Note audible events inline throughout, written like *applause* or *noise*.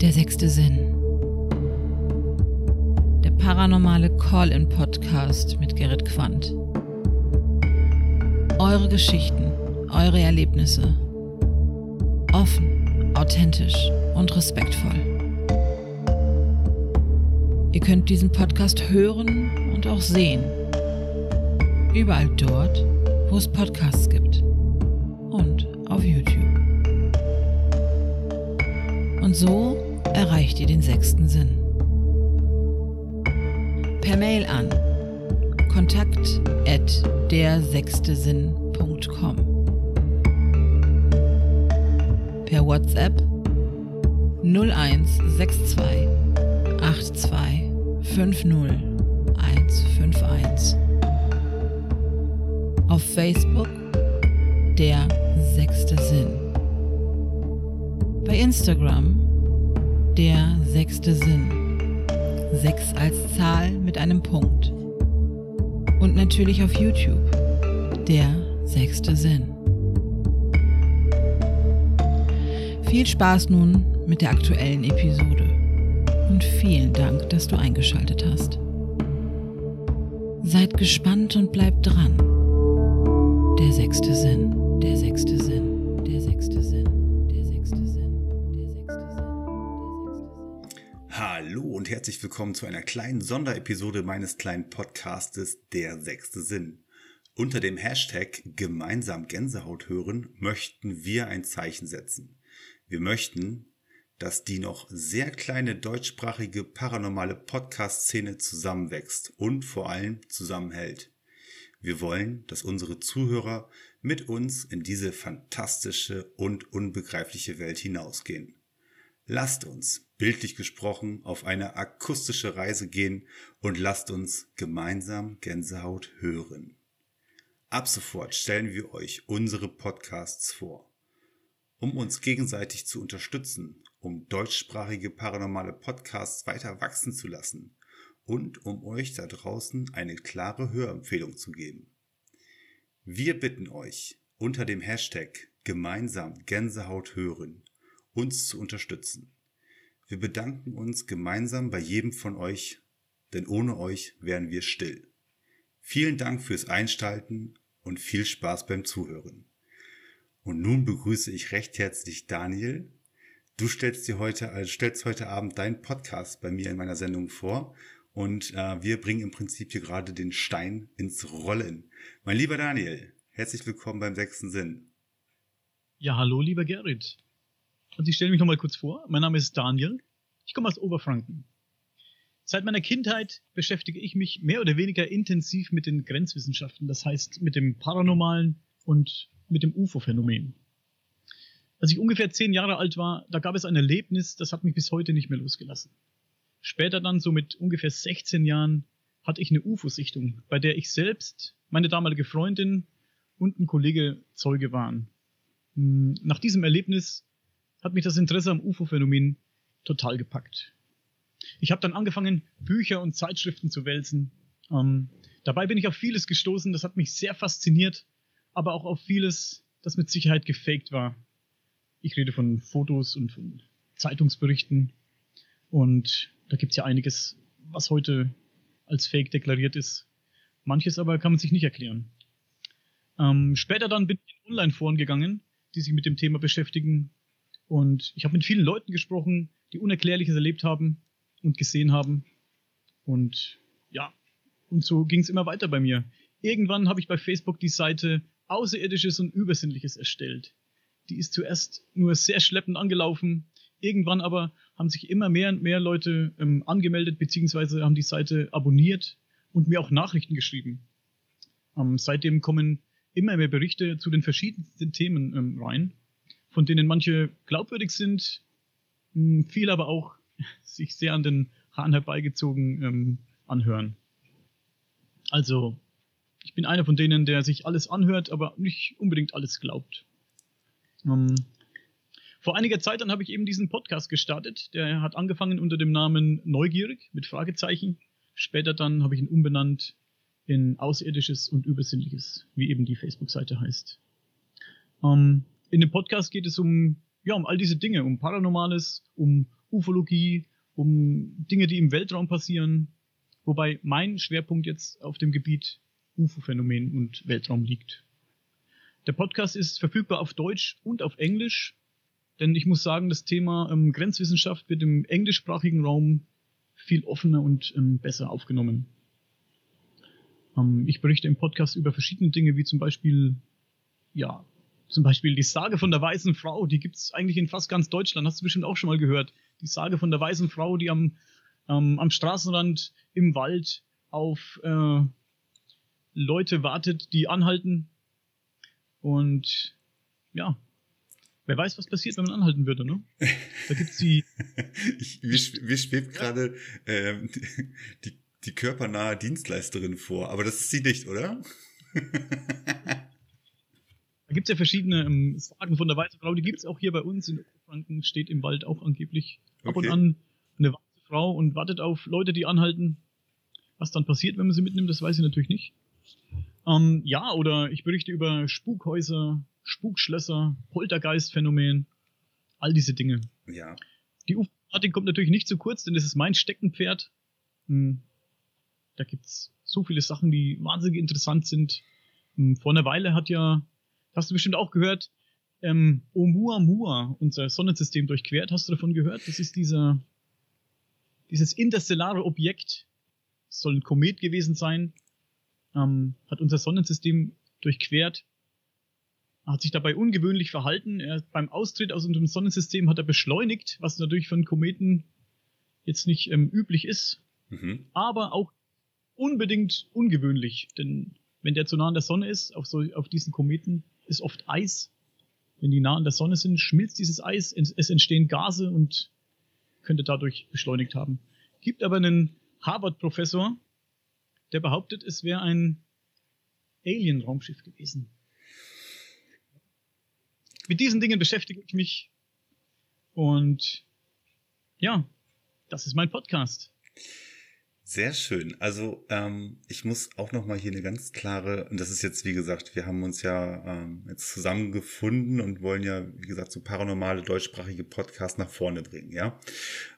Der sechste Sinn. Der paranormale Call-in-Podcast mit Gerrit Quandt. Eure Geschichten, eure Erlebnisse. Offen, authentisch und respektvoll. Ihr könnt diesen Podcast hören und auch sehen. Überall dort, wo es Podcasts gibt. Und auf YouTube. Und so erreicht ihr den sechsten Sinn. Per Mail an kontakt at dersechstesinn.com Per WhatsApp 0162 82 50 151 Auf Facebook der sechste Sinn. Bei Instagram der sechste Sinn. Sechs als Zahl mit einem Punkt. Und natürlich auf YouTube. Der sechste Sinn. Viel Spaß nun mit der aktuellen Episode. Und vielen Dank, dass du eingeschaltet hast. Seid gespannt und bleibt dran. Der sechste Sinn, der sechste Sinn, herzlich willkommen zu einer kleinen Sonderepisode meines kleinen Podcastes Der sechste Sinn. Unter dem Hashtag gemeinsam Gänsehaut hören möchten wir ein Zeichen setzen. Wir möchten, dass die noch sehr kleine deutschsprachige paranormale Podcast-Szene zusammenwächst und vor allem zusammenhält. Wir wollen, dass unsere Zuhörer mit uns in diese fantastische und unbegreifliche Welt hinausgehen. Lasst uns, bildlich gesprochen, auf eine akustische Reise gehen und lasst uns gemeinsam Gänsehaut hören. Ab sofort stellen wir euch unsere Podcasts vor. Um uns gegenseitig zu unterstützen, um deutschsprachige paranormale Podcasts weiter wachsen zu lassen und um euch da draußen eine klare Hörempfehlung zu geben. Wir bitten euch, unter dem Hashtag gemeinsam Gänsehaut hören, uns zu unterstützen. Wir bedanken uns gemeinsam bei jedem von euch, denn ohne euch wären wir still. Vielen Dank fürs Einschalten und viel Spaß beim Zuhören. Und nun begrüße ich recht herzlich Daniel. Du stellst dir heute, also stellst heute Abend deinen Podcast bei mir in meiner Sendung vor und äh, wir bringen im Prinzip hier gerade den Stein ins Rollen. Mein lieber Daniel, herzlich willkommen beim sechsten Sinn. Ja, hallo, lieber Gerrit. Also ich stelle mich nochmal kurz vor. Mein Name ist Daniel. Ich komme aus Oberfranken. Seit meiner Kindheit beschäftige ich mich mehr oder weniger intensiv mit den Grenzwissenschaften, das heißt mit dem Paranormalen und mit dem UFO-Phänomen. Als ich ungefähr zehn Jahre alt war, da gab es ein Erlebnis, das hat mich bis heute nicht mehr losgelassen. Später dann, so mit ungefähr 16 Jahren, hatte ich eine UFO-Sichtung, bei der ich selbst, meine damalige Freundin und ein Kollege Zeuge waren. Hm, nach diesem Erlebnis hat mich das Interesse am UFO-Phänomen total gepackt. Ich habe dann angefangen, Bücher und Zeitschriften zu wälzen. Ähm, dabei bin ich auf vieles gestoßen, das hat mich sehr fasziniert, aber auch auf vieles, das mit Sicherheit gefaked war. Ich rede von Fotos und von Zeitungsberichten. Und da gibt's ja einiges, was heute als Fake deklariert ist. Manches aber kann man sich nicht erklären. Ähm, später dann bin ich in Online-Foren gegangen, die sich mit dem Thema beschäftigen. Und ich habe mit vielen Leuten gesprochen, die Unerklärliches erlebt haben und gesehen haben. Und ja, und so ging's immer weiter bei mir. Irgendwann habe ich bei Facebook die Seite Außerirdisches und Übersinnliches erstellt. Die ist zuerst nur sehr schleppend angelaufen. Irgendwann aber haben sich immer mehr und mehr Leute ähm, angemeldet, beziehungsweise haben die Seite abonniert und mir auch Nachrichten geschrieben. Ähm, seitdem kommen immer mehr Berichte zu den verschiedensten Themen ähm, rein, von denen manche glaubwürdig sind, mh, viel aber auch *laughs* sich sehr an den Haaren herbeigezogen ähm, anhören. Also, ich bin einer von denen, der sich alles anhört, aber nicht unbedingt alles glaubt. Ähm, vor einiger Zeit dann habe ich eben diesen Podcast gestartet. Der hat angefangen unter dem Namen Neugierig mit Fragezeichen. Später dann habe ich ihn umbenannt in Außerirdisches und Übersinnliches, wie eben die Facebook-Seite heißt. Ähm, in dem Podcast geht es um, ja, um all diese Dinge, um Paranormales, um Ufologie, um Dinge, die im Weltraum passieren, wobei mein Schwerpunkt jetzt auf dem Gebiet UFO-Phänomen und Weltraum liegt. Der Podcast ist verfügbar auf Deutsch und auf Englisch, denn ich muss sagen, das Thema ähm, Grenzwissenschaft wird im englischsprachigen Raum viel offener und ähm, besser aufgenommen. Ähm, ich berichte im Podcast über verschiedene Dinge, wie zum Beispiel, ja, zum Beispiel die Sage von der weißen Frau, die gibt's eigentlich in fast ganz Deutschland, hast du bestimmt auch schon mal gehört. Die Sage von der weißen Frau, die am, ähm, am Straßenrand im Wald auf äh, Leute wartet, die anhalten. Und ja, wer weiß, was passiert, wenn man anhalten würde, ne? Da gibt's die. *laughs* ich, mir, mir schwebt gerade ähm, die, die körpernahe Dienstleisterin vor, aber das ist sie nicht, oder? *laughs* Da gibt's ja verschiedene ähm, Sagen von der weißen Frau, die gibt's auch hier bei uns in Franken, steht im Wald auch angeblich ab Okay. und an eine weiße Frau und wartet auf Leute, die anhalten. Was dann passiert, wenn man sie mitnimmt, das weiß ich natürlich nicht. Ähm, ja, oder ich berichte über Spukhäuser, Spukschlösser, Poltergeistphänomen, all diese Dinge. Ja. Die UFO-Thematik kommt natürlich nicht zu kurz, denn das ist mein Steckenpferd. Hm. Da gibt's so viele Sachen, die wahnsinnig interessant sind. Hm, Vor einer Weile hat ja, hast du bestimmt auch gehört, ähm, Oumuamua unser Sonnensystem durchquert. Hast du davon gehört? Das ist dieser, dieses interstellare Objekt. Soll ein Komet gewesen sein. Ähm, hat unser Sonnensystem durchquert. Hat sich dabei ungewöhnlich verhalten. Er, beim Austritt aus unserem Sonnensystem hat er beschleunigt, was natürlich einen Kometen jetzt nicht ähm, üblich ist Mhm. aber auch unbedingt ungewöhnlich, denn wenn der zu nah an der Sonne ist, auf, so, auf diesen Kometen, ist oft Eis. Wenn die nah an der Sonne sind, schmilzt dieses Eis, es entstehen Gase und könnte dadurch beschleunigt haben. Gibt aber einen Harvard-Professor, der behauptet, es wäre ein Alien-Raumschiff gewesen. Mit diesen Dingen beschäftige ich mich und ja, das ist mein Podcast. Sehr schön. Also ähm, ich muss auch noch mal hier eine ganz klare, und das ist jetzt wie gesagt, wir haben uns ja ähm, jetzt zusammengefunden und wollen ja wie gesagt so paranormale deutschsprachige Podcasts nach vorne bringen, ja.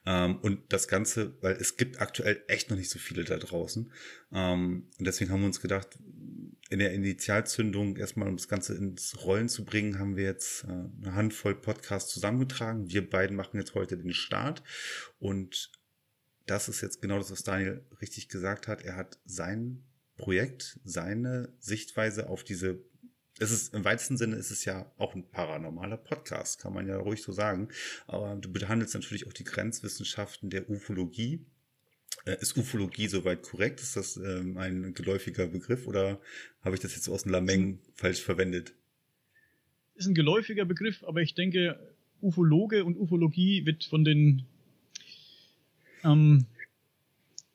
Ähm, und das Ganze, weil es gibt aktuell echt noch nicht so viele da draußen, ähm, und deswegen haben wir uns gedacht, in der Initialzündung erstmal um das Ganze ins Rollen zu bringen, haben wir jetzt äh, eine Handvoll Podcasts zusammengetragen. Wir beiden machen jetzt heute den Start und das ist jetzt genau das, was Daniel richtig gesagt hat. Er hat sein Projekt, seine Sichtweise auf diese, es ist im weitesten Sinne ist es ja auch ein paranormaler Podcast, kann man ja ruhig so sagen. Aber du behandelst natürlich auch die Grenzwissenschaften der Ufologie. Äh, Ist Ufologie soweit korrekt? Ist das ähm, ein geläufiger Begriff oder habe ich das jetzt aus dem Lameng falsch verwendet? ist ein geläufiger Begriff, aber ich denke, Ufologe und Ufologie wird von den ähm,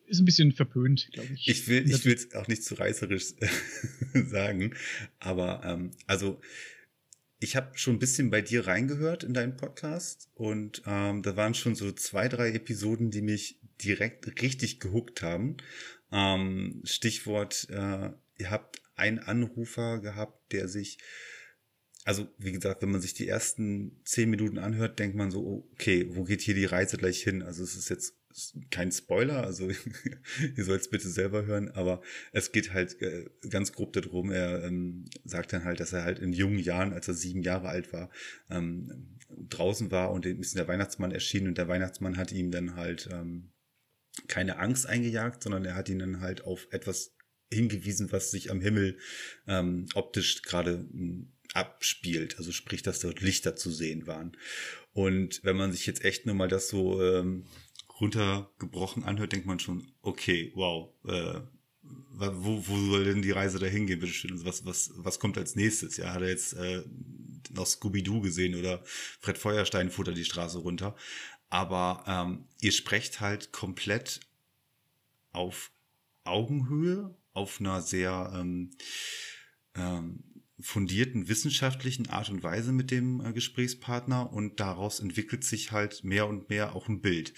ist ein bisschen verpönt, glaube ich. Ich will, ich will es auch nicht zu reißerisch *laughs* sagen, aber ähm, also ich habe schon ein bisschen bei dir reingehört in deinen Podcast und ähm, da waren schon so zwei, drei Episoden, die mich direkt richtig gehuckt haben. Ähm, Stichwort, äh, ihr habt einen Anrufer gehabt, der sich also wie gesagt, wenn man sich die ersten zehn Minuten anhört, denkt man so, okay, wo geht hier die Reise gleich hin? Also es ist jetzt kein Spoiler, also *laughs* ihr sollt es bitte selber hören, aber es geht halt äh, ganz grob darum, er ähm, sagt dann halt, dass er halt in jungen Jahren, als er sieben Jahre alt war, ähm, draußen war und ist der Weihnachtsmann erschienen und der Weihnachtsmann hat ihm dann halt ähm, keine Angst eingejagt, sondern er hat ihn dann halt auf etwas hingewiesen, was sich am Himmel ähm, optisch gerade ähm, abspielt. Also sprich, dass dort Lichter zu sehen waren. Und wenn man sich jetzt echt nur mal das so ähm, runtergebrochen anhört, denkt man schon, okay, wow, äh, wo, wo soll denn die Reise dahin gehen, bitteschön? Also was, was, was kommt als nächstes? Ja, hat er jetzt äh, noch Scooby-Doo gesehen oder Fred Feuerstein futtert die Straße runter. Aber ähm, ihr sprecht halt komplett auf Augenhöhe, auf einer sehr ähm, ähm, fundierten wissenschaftlichen Art und Weise mit dem äh, Gesprächspartner und daraus entwickelt sich halt mehr und mehr auch ein Bild.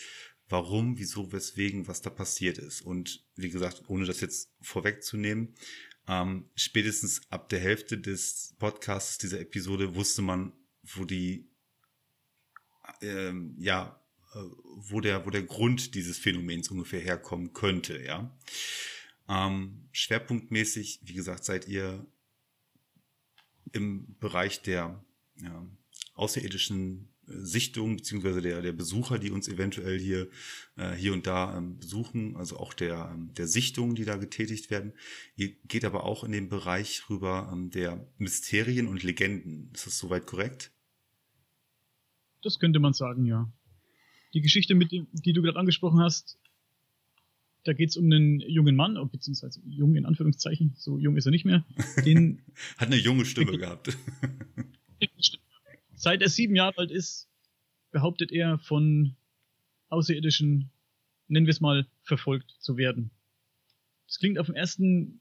Warum, wieso, weswegen, was da passiert ist. Und wie gesagt, ohne das jetzt vorwegzunehmen, ähm, spätestens ab der Hälfte des Podcasts dieser Episode wusste man, wo die ähm, ja wo der, wo der Grund dieses Phänomens ungefähr herkommen könnte, ja. Ähm, schwerpunktmäßig, wie gesagt, seid ihr im Bereich der ja, außerirdischen Sichtung beziehungsweise der, der Besucher, die uns eventuell hier, äh, hier und da ähm, besuchen, also auch der, ähm, der Sichtungen, die da getätigt werden. Ihr geht aber auch in den Bereich rüber ähm, der Mysterien und Legenden. Ist das soweit korrekt? Das könnte man sagen, ja. Die Geschichte, mit dem, die du gerade angesprochen hast, da geht es um einen jungen Mann, beziehungsweise jung in Anführungszeichen, so jung ist er nicht mehr. Den *laughs* Hat eine junge Stimme *laughs* gehabt. *laughs* Seit er sieben Jahre alt ist, behauptet er von Außerirdischen, nennen wir es mal, verfolgt zu werden. Das klingt auf den ersten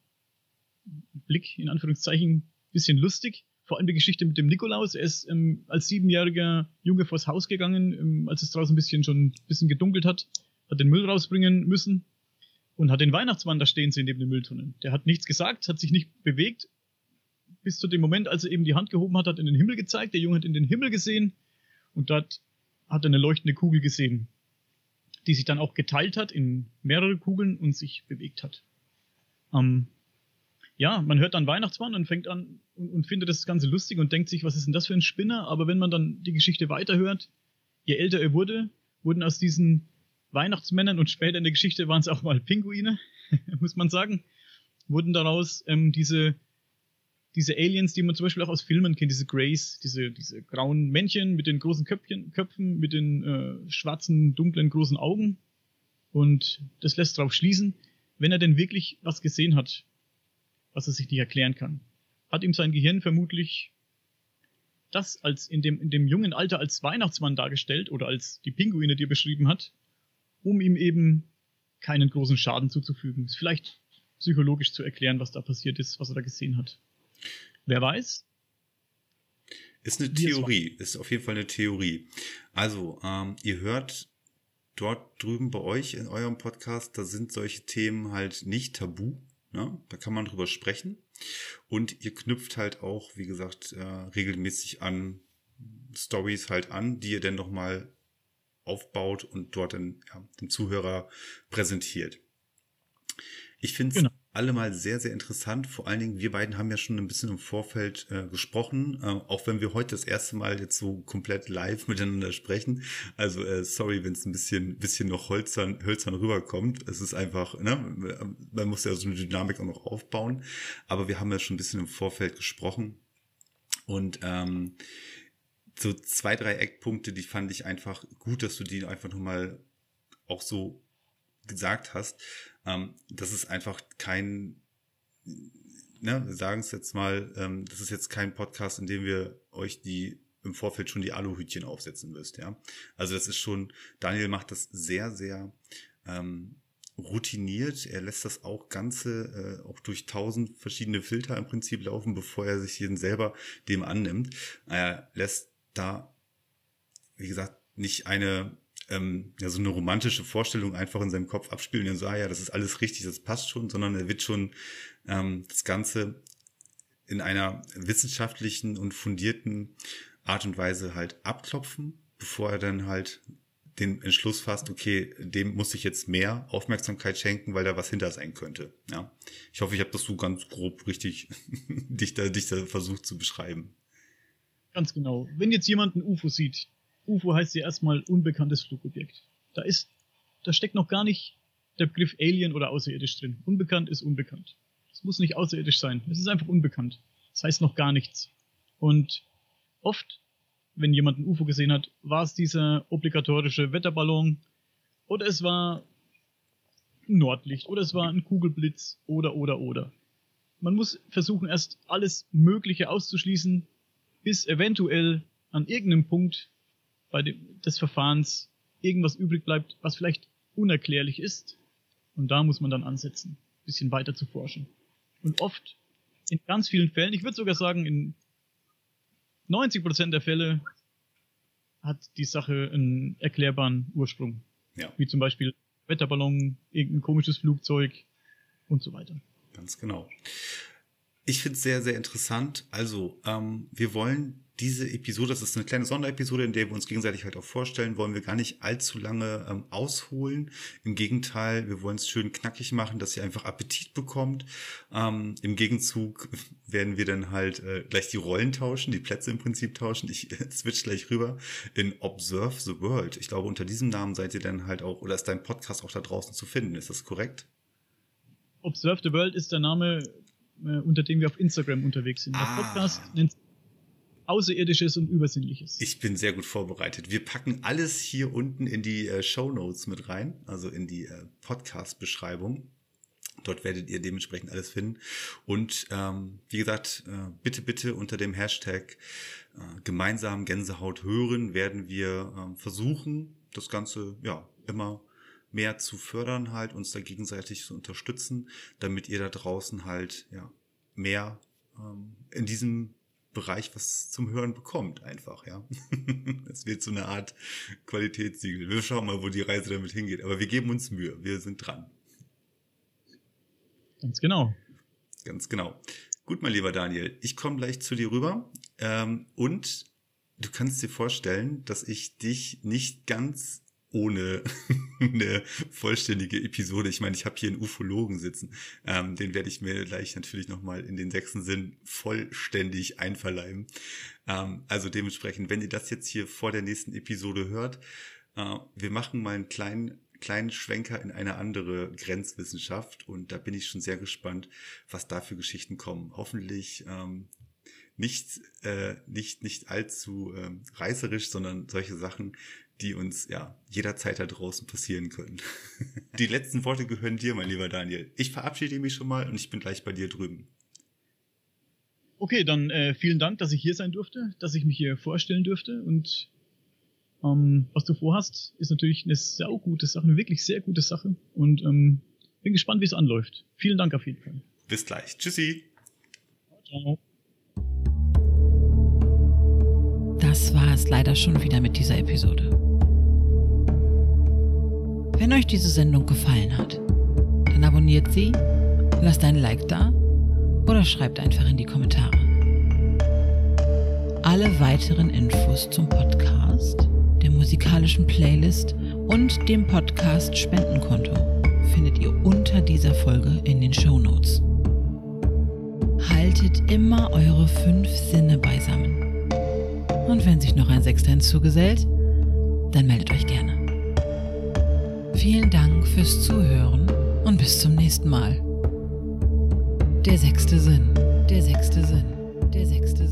Blick, in Anführungszeichen, bisschen lustig. Vor allem die Geschichte mit dem Nikolaus. Er ist ähm, als siebenjähriger Junge vors Haus gegangen, ähm, als es draußen ein bisschen schon ein bisschen gedunkelt hat, hat den Müll rausbringen müssen und hat den Weihnachtsmann da stehen sehen neben den Mülltonnen. Der hat nichts gesagt, hat sich nicht bewegt, bis zu dem Moment, als er eben die Hand gehoben hat, hat in den Himmel gezeigt. Der Junge hat in den Himmel gesehen und dort hat er eine leuchtende Kugel gesehen, die sich dann auch geteilt hat in mehrere Kugeln und sich bewegt hat. Ähm, ja, man hört dann Weihnachtsmann und fängt an und, und, findet das Ganze lustig und denkt sich, was ist denn das für ein Spinner? Aber wenn man dann die Geschichte weiterhört, je älter er wurde, wurden aus diesen Weihnachtsmännern und später in der Geschichte waren es auch mal Pinguine, *laughs* muss man sagen, wurden daraus ähm, diese diese Aliens, die man zum Beispiel auch aus Filmen kennt, diese Greys, diese, diese grauen Männchen mit den großen Köpfchen, Köpfen, mit den äh, schwarzen, dunklen, großen Augen. Und das lässt darauf schließen, wenn er denn wirklich was gesehen hat, was er sich nicht erklären kann, hat ihm sein Gehirn vermutlich das als in dem, in dem jungen Alter als Weihnachtsmann dargestellt oder als die Pinguine, die er beschrieben hat, um ihm eben keinen großen Schaden zuzufügen. Ist vielleicht psychologisch zu erklären, was da passiert ist, was er da gesehen hat. Wer weiß? Ist eine Theorie, ist auf jeden Fall eine Theorie. Also, ähm, ihr hört dort drüben bei euch in eurem Podcast, da sind solche Themen halt nicht tabu. Ne? Da kann man drüber sprechen. Und ihr knüpft halt auch, wie gesagt, äh, regelmäßig an Stories halt an, die ihr dann nochmal aufbaut und dort den, ja, dem Zuhörer präsentiert. Ich finde es genau alle mal sehr, sehr interessant. Vor allen Dingen, wir beiden haben ja schon ein bisschen im Vorfeld äh, gesprochen, äh, auch wenn wir heute das erste Mal jetzt so komplett live *laughs* miteinander sprechen. Also äh, sorry, wenn es ein bisschen, bisschen noch holzern, hölzern rüberkommt. Es ist einfach, ne, man muss ja so eine Dynamik auch noch aufbauen. Aber wir haben ja schon ein bisschen im Vorfeld gesprochen. Und ähm, so zwei, drei Eckpunkte, die fand ich einfach gut, dass du die einfach nochmal auch so gesagt hast, ähm, das ist einfach kein, ne, wir sagen es jetzt mal, ähm, das ist jetzt kein Podcast, in dem wir euch die im Vorfeld schon die Aluhütchen aufsetzen müsst, ja. Also das ist schon, Daniel macht das sehr, sehr ähm, routiniert. Er lässt das auch Ganze äh, auch durch tausend verschiedene Filter im Prinzip laufen, bevor er sich jeden selber dem annimmt. Er lässt da, wie gesagt, nicht eine ähm, ja, so eine romantische Vorstellung einfach in seinem Kopf abspielen und so, ah ja, das ist alles richtig, das passt schon, sondern er wird schon ähm, das Ganze in einer wissenschaftlichen und fundierten Art und Weise halt abklopfen, bevor er dann halt den Entschluss fasst, okay, dem muss ich jetzt mehr Aufmerksamkeit schenken, weil da was hinter sein könnte. Ja, ich hoffe, ich habe das so ganz grob richtig *laughs* dichter, dichter versucht zu beschreiben. Ganz genau. Wenn jetzt jemand ein UFO sieht, UFO heißt ja erstmal unbekanntes Flugobjekt. Da ist, da steckt noch gar nicht der Begriff Alien oder außerirdisch drin. Unbekannt ist unbekannt. Es muss nicht außerirdisch sein. Es ist einfach unbekannt. Das heißt noch gar nichts. Und oft, wenn jemand ein UFO gesehen hat, war es dieser obligatorische Wetterballon oder es war ein Nordlicht oder es war ein Kugelblitz oder oder oder. Man muss versuchen, erst alles Mögliche auszuschließen, bis eventuell an irgendeinem Punkt bei dem, des Verfahrens irgendwas übrig bleibt, was vielleicht unerklärlich ist. Und da muss man dann ansetzen, ein bisschen weiter zu forschen. Und oft, in ganz vielen Fällen, ich würde sogar sagen, in 90 Prozent der Fälle hat die Sache einen erklärbaren Ursprung. Ja. Wie zum Beispiel Wetterballon, irgendein komisches Flugzeug und so weiter. Ganz genau. Ich finde es sehr, sehr interessant. Also, ähm, wir wollen diese Episode, das ist eine kleine Sonderepisode, in der wir uns gegenseitig halt auch vorstellen, wollen wir gar nicht allzu lange ähm, ausholen. Im Gegenteil, wir wollen es schön knackig machen, dass ihr einfach Appetit bekommt. Ähm, Im Gegenzug *laughs* werden wir dann halt äh, gleich die Rollen tauschen, die Plätze im Prinzip tauschen. Ich *laughs* äh, switch gleich rüber in Observe the World. Ich glaube, unter diesem Namen seid ihr dann halt auch, oder ist dein Podcast auch da draußen zu finden. Ist das korrekt? Observe the World ist der Name, äh, unter dem wir auf Instagram unterwegs sind. Ah. Der Podcast nennt sich Außerirdisches und Übersinnliches. Ich bin sehr gut vorbereitet. Wir packen alles hier unten in die äh, Show Notes mit rein, also in die äh, Podcast-Beschreibung. Dort werdet ihr dementsprechend alles finden. Und ähm, wie gesagt, äh, bitte, bitte unter dem Hashtag äh, gemeinsam Gänsehaut hören werden wir ähm, versuchen, das Ganze ja immer mehr zu fördern, halt uns da gegenseitig zu unterstützen, damit ihr da draußen halt ja mehr ähm, in diesem Bereich was zum Hören bekommt, einfach, ja. *laughs* Es wird so eine Art Qualitätssiegel. Wir schauen mal, wo die Reise damit hingeht. Aber wir geben uns Mühe. Wir sind dran. Ganz genau. Ganz genau. Gut, mein lieber Daniel, ich komme gleich zu dir rüber. Ähm, und du kannst dir vorstellen, dass ich dich nicht ganz ohne *laughs* eine vollständige Episode. Ich meine, ich habe hier einen Ufologen sitzen. Ähm, den werde ich mir gleich natürlich nochmal in den sechsten Sinn vollständig einverleiben. Ähm, also dementsprechend, wenn ihr das jetzt hier vor der nächsten Episode hört, äh, wir machen mal einen kleinen kleinen Schwenker in eine andere Grenzwissenschaft und da bin ich schon sehr gespannt, was da für Geschichten kommen. Hoffentlich ähm, nicht, äh, nicht, nicht allzu ähm, reißerisch, sondern solche Sachen, die uns ja jederzeit da draußen passieren können. *laughs* die letzten Worte gehören dir, mein lieber Daniel. Ich verabschiede mich schon mal und ich bin gleich bei dir drüben. Okay, dann äh, vielen Dank, dass ich hier sein durfte, dass ich mich hier vorstellen durfte und ähm, was du vorhast, ist natürlich eine saugute Sache, eine wirklich sehr gute Sache und ähm, bin gespannt, wie es anläuft. Vielen Dank auf jeden Fall. Bis gleich. Tschüssi. Ciao. Das war es leider schon wieder mit dieser Episode. Wenn euch diese Sendung gefallen hat, dann abonniert sie, lasst ein Like da oder schreibt einfach in die Kommentare. Alle weiteren Infos zum Podcast, der musikalischen Playlist und dem Podcast Spendenkonto findet ihr unter dieser Folge in den Show Notes. Haltet immer eure fünf Sinne beisammen. Und wenn sich noch ein Sechster hinzugesellt, dann meldet euch gerne. Vielen Dank fürs Zuhören und bis zum nächsten Mal. Der sechste Sinn, der sechste Sinn, der sechste Sinn.